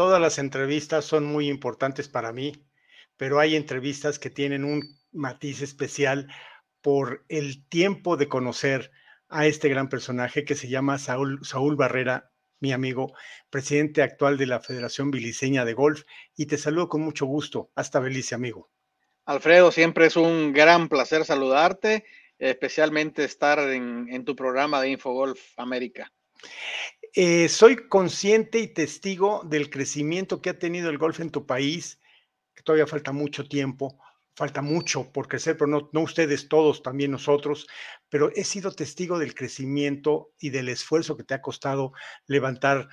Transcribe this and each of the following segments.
todas las entrevistas son muy importantes para mí, pero hay entrevistas que tienen un matiz especial por el tiempo de conocer a este gran personaje que se llama Saúl, Saúl Barrera, mi amigo, presidente actual de la Federación Biliceña de Golf, y te saludo con mucho gusto. Hasta Belice, amigo. Alfredo, siempre es un gran placer saludarte, especialmente estar en, tu programa de Infogolf América. Eh, soy consciente y testigo del crecimiento que ha tenido el golf en tu país, que todavía falta mucho tiempo, falta mucho por crecer, pero no, no, ustedes todos, también nosotros, pero he sido testigo del crecimiento y del esfuerzo que te ha costado levantar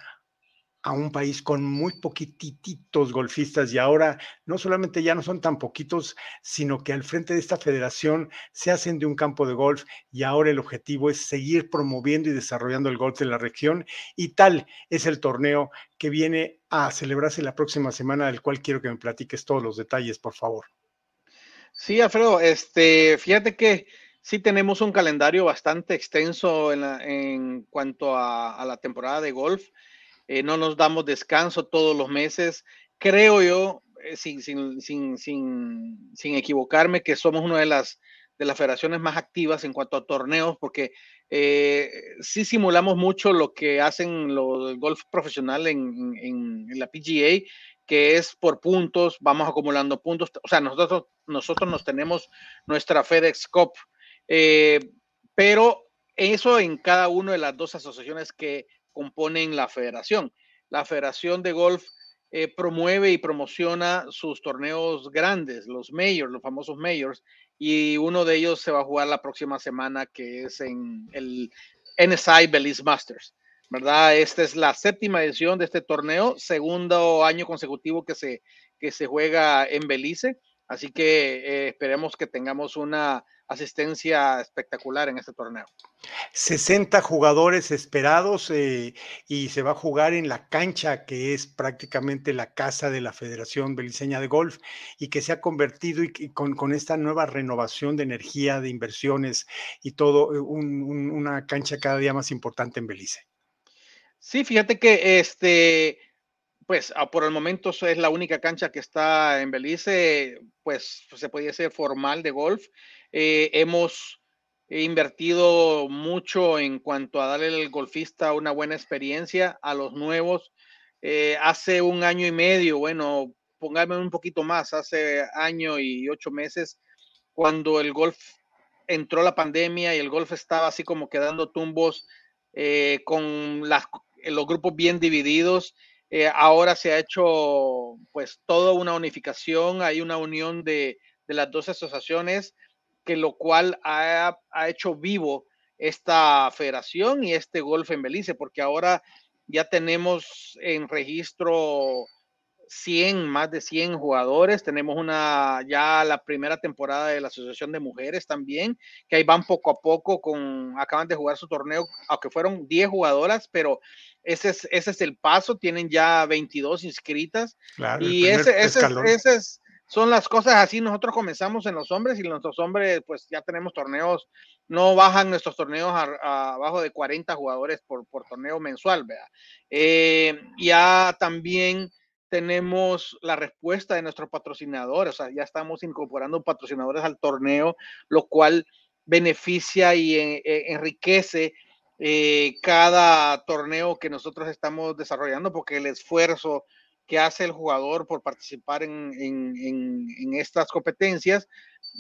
a un país con muy poquititos golfistas y ahora no solamente ya no son tan poquitos, sino que al frente de esta federación se hacen de un campo de golf y ahora el objetivo es seguir promoviendo y desarrollando el golf de la región y tal es el torneo que viene a celebrarse la próxima semana, del cual quiero que me platiques todos los detalles, por favor. Sí, Alfredo, este, fíjate que sí tenemos un calendario bastante extenso en, cuanto a la temporada de golf. Eh, no nos damos descanso todos los meses. Creo yo, eh, sin, sin, sin, sin, equivocarme, que somos una de las, de las federaciones más activas en cuanto a torneos, porque eh, sí simulamos mucho lo que hacen los golf profesional en, en, la PGA, que es por puntos, vamos acumulando puntos. O sea, nosotros, nosotros nos tenemos nuestra FedEx Cup, pero eso en cada una de las dos asociaciones que componen la federación. La Federación de Golf eh, promueve y promociona sus torneos grandes, los mayors, los famosos mayors, y uno de ellos se va a jugar la próxima semana, que es en el NSI Belize Masters, ¿verdad? Esta es la séptima edición de este torneo, segundo año consecutivo que se, que se juega en Belice, así que eh, esperemos que tengamos una asistencia espectacular en este torneo. 60 jugadores esperados eh, y se va a jugar en la cancha que es prácticamente la casa de la Federación Beliceña de Golf y que se ha convertido y, con, esta nueva renovación de energía, de inversiones y todo, eh, una cancha cada día más importante en Belice. Sí, fíjate que este, pues por el momento es la única cancha que está en Belice, pues se puede decir formal de golf. Eh, hemos invertido mucho en cuanto a darle al golfista una buena experiencia a los nuevos. Eh, hace un año y medio, bueno, póngame un poquito más, hace año y ocho meses, cuando el golf entró la pandemia y el golf estaba así como quedando tumbos eh, con los grupos bien divididos. Ahora se ha hecho pues toda una unificación, hay una unión de, de las dos asociaciones que lo cual ha, hecho vivo esta federación y este golf en Belice, porque ahora ya tenemos en registro 100, más de 100 jugadores. Tenemos una ya la primera temporada de la Asociación de Mujeres también, que ahí van poco a poco con, acaban de jugar su torneo, aunque fueron 10 jugadoras, pero ese es, ese es el paso, tienen ya 22 inscritas. y ese, ese, ese, es, son las cosas así. Nosotros comenzamos en los hombres y nuestros hombres, pues ya tenemos torneos, no bajan nuestros torneos a, abajo de 40 jugadores por, por torneo mensual, ¿vea? Eh, ya también tenemos la respuesta de nuestros patrocinadores, o sea, ya estamos incorporando patrocinadores al torneo, lo cual beneficia y eh, eh, enriquece cada torneo que nosotros estamos desarrollando, porque el esfuerzo que hace el jugador por participar en, estas competencias.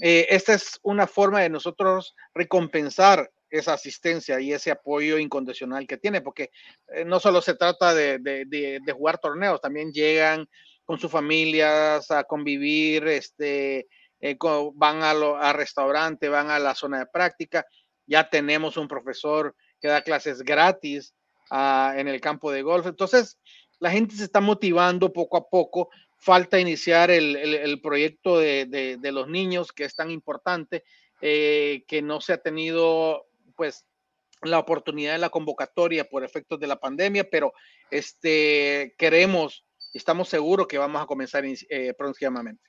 Eh, esta es una forma de nosotros recompensar esa asistencia y ese apoyo incondicional que tiene, porque eh, no solo se trata de, jugar torneos, también llegan con sus familias a convivir, este, eh, van a, a restaurante, van a la zona de práctica. Ya tenemos un profesor que da clases gratis ah, en el campo de golf. Entonces, la gente se está motivando poco a poco. Falta iniciar el, proyecto de, los niños, que es tan importante, eh, que no se ha tenido, pues, la oportunidad de la convocatoria por efectos de la pandemia, pero este, queremos, estamos seguros que vamos a comenzar eh, próximamente.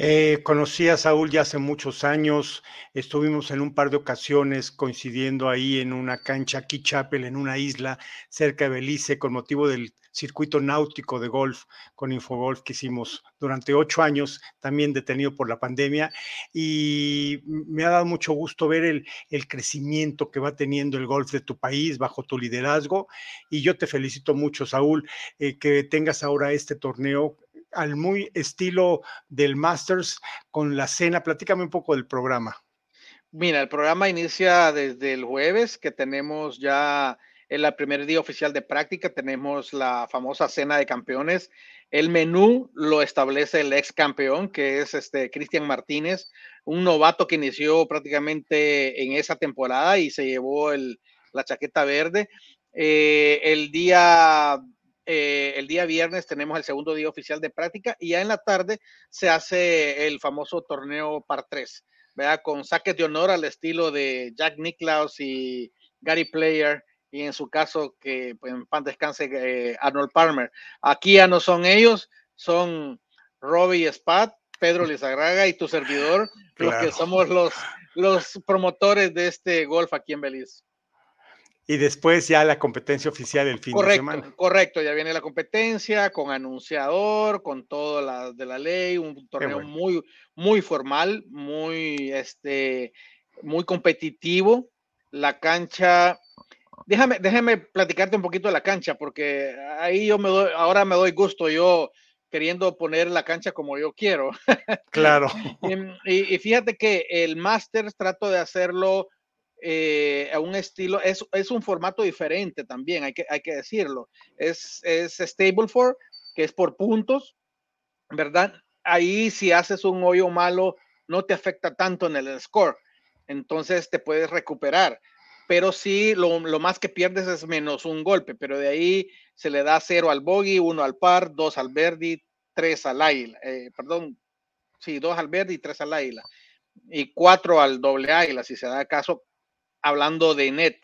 Eh, conocí a Saúl ya hace muchos años, estuvimos en un par de ocasiones coincidiendo ahí en una cancha Key Chapel, en una isla cerca de Belice, con motivo del circuito náutico de golf con Infogolf que hicimos durante ocho años, también detenido por la pandemia, y me ha dado mucho gusto ver el, el crecimiento que va teniendo el golf de tu país bajo tu liderazgo, y yo te felicito mucho, Saúl, eh, que tengas ahora este torneo al muy estilo del Masters con la cena. Platícame un poco del programa. Mira, el programa inicia desde el jueves, que tenemos ya el primer día oficial de práctica, tenemos la famosa cena de campeones. El menú lo establece el ex campeón, que es este Cristian Martínez, un novato que inició prácticamente en esa temporada y se llevó el, la chaqueta verde. Eh, el día eh, el día viernes tenemos el segundo día oficial de práctica y ya en la tarde se hace el famoso torneo par 3, ¿verdad? Con saques de honor al estilo de Jack Nicklaus y Gary Player y en su caso que pues, en pan descanse eh, Arnold Palmer. Aquí ya no son ellos, son Robbie Spat, Pedro Lizagraga y tu servidor, los que somos los, los promotores de este golf aquí en Belice. Y después ya la competencia oficial el fin de semana. Correcto, ya viene la competencia con anunciador, con todo la de la ley, un torneo muy, muy formal, muy, este, muy competitivo. La cancha, déjame, déjame platicarte un poquito de la cancha, porque ahí yo me doy, ahora me doy gusto yo queriendo poner la cancha como yo quiero. Claro. y, y, fíjate que el Masters trato de hacerlo eh, a un estilo, es, es, un formato diferente también, hay que, hay que decirlo. Es, es Stable for, que es por puntos, ¿verdad? Ahí si haces un hoyo malo, no te afecta tanto en el score, entonces te puedes recuperar. Pero sí, lo, lo más que pierdes es menos un golpe, pero de ahí se le da cero al bogey, uno al par, dos al verde, tres al águila, eh, perdón, sí, dos al verde y tres al águila y cuatro al doble águila, si se da caso, hablando de net,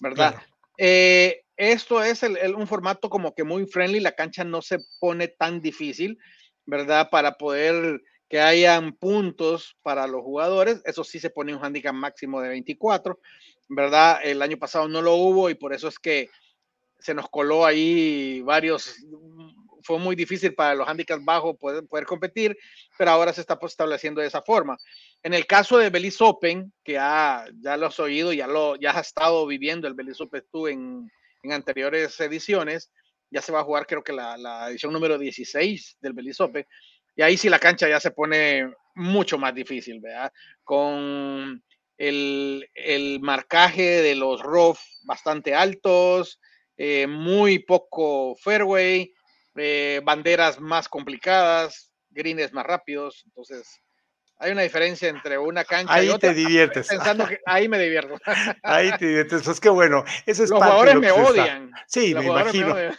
¿verdad? Eh, esto es un formato como que muy friendly, la cancha no se pone tan difícil, ¿verdad? Para poder que hayan puntos para los jugadores, eso sí se pone un handicap máximo de 24, ¿verdad? El año pasado no lo hubo y por eso es que se nos coló ahí varios, fue muy difícil para los handicaps bajos poder, poder competir, pero ahora se está estableciendo de esa forma. En el caso de Belize Open, que ya, ya lo has oído, ya, lo, ya has estado viviendo el Belize Open tú en, en anteriores ediciones, ya se va a jugar creo que la, la, edición número 16 del Belize Open, y ahí sí la cancha ya se pone mucho más difícil, ¿verdad? Con el, el marcaje de los rough bastante altos, eh, muy poco fairway, eh, banderas más complicadas, greens más rápidos, entonces hay una diferencia entre una cancha ahí y otra. Ahí te diviertes. Pensando que ahí me divierto. ahí te diviertes. Pues qué bueno. Eso es Los parte jugadores de lo me odian. Está... Sí, Los me imagino. Me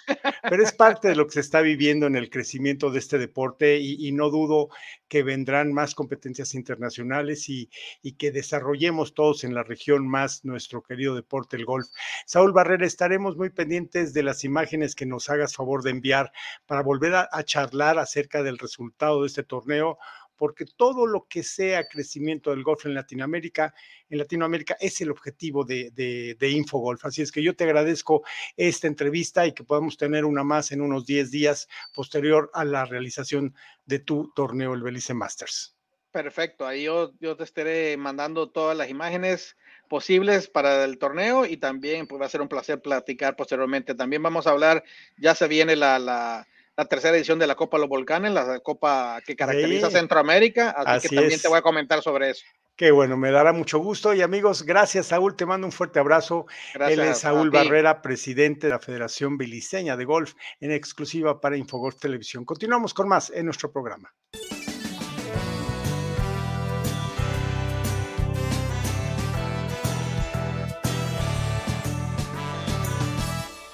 Pero es parte de lo que se está viviendo en el crecimiento de este deporte y, y no dudo que vendrán más competencias internacionales y, y, que desarrollemos todos en la región más nuestro querido deporte, el golf. Saúl Barrera, estaremos muy pendientes de las imágenes que nos hagas favor de enviar para volver a, a charlar acerca del resultado de este torneo porque todo lo que sea crecimiento del golf en Latinoamérica, en Latinoamérica es el objetivo de, Infogolf. Así es que yo te agradezco esta entrevista y que podamos tener una más en unos 10 días posterior a la realización de tu torneo, el Belice Masters. Perfecto, ahí yo, te estaré mandando todas las imágenes posibles para el torneo y también pues, va a ser un placer platicar posteriormente. También vamos a hablar, ya se viene la la tercera edición de la Copa Los Volcanes, la copa que caracteriza sí. Centroamérica, así, así, que también es. te voy a comentar sobre eso. Qué bueno, me dará mucho gusto. Y amigos, gracias Saúl, te mando un fuerte abrazo. Gracias Él es Saúl Barrera, presidente de la Federación Beliceña de Golf, en exclusiva para Infogolf Televisión. Continuamos con más en nuestro programa.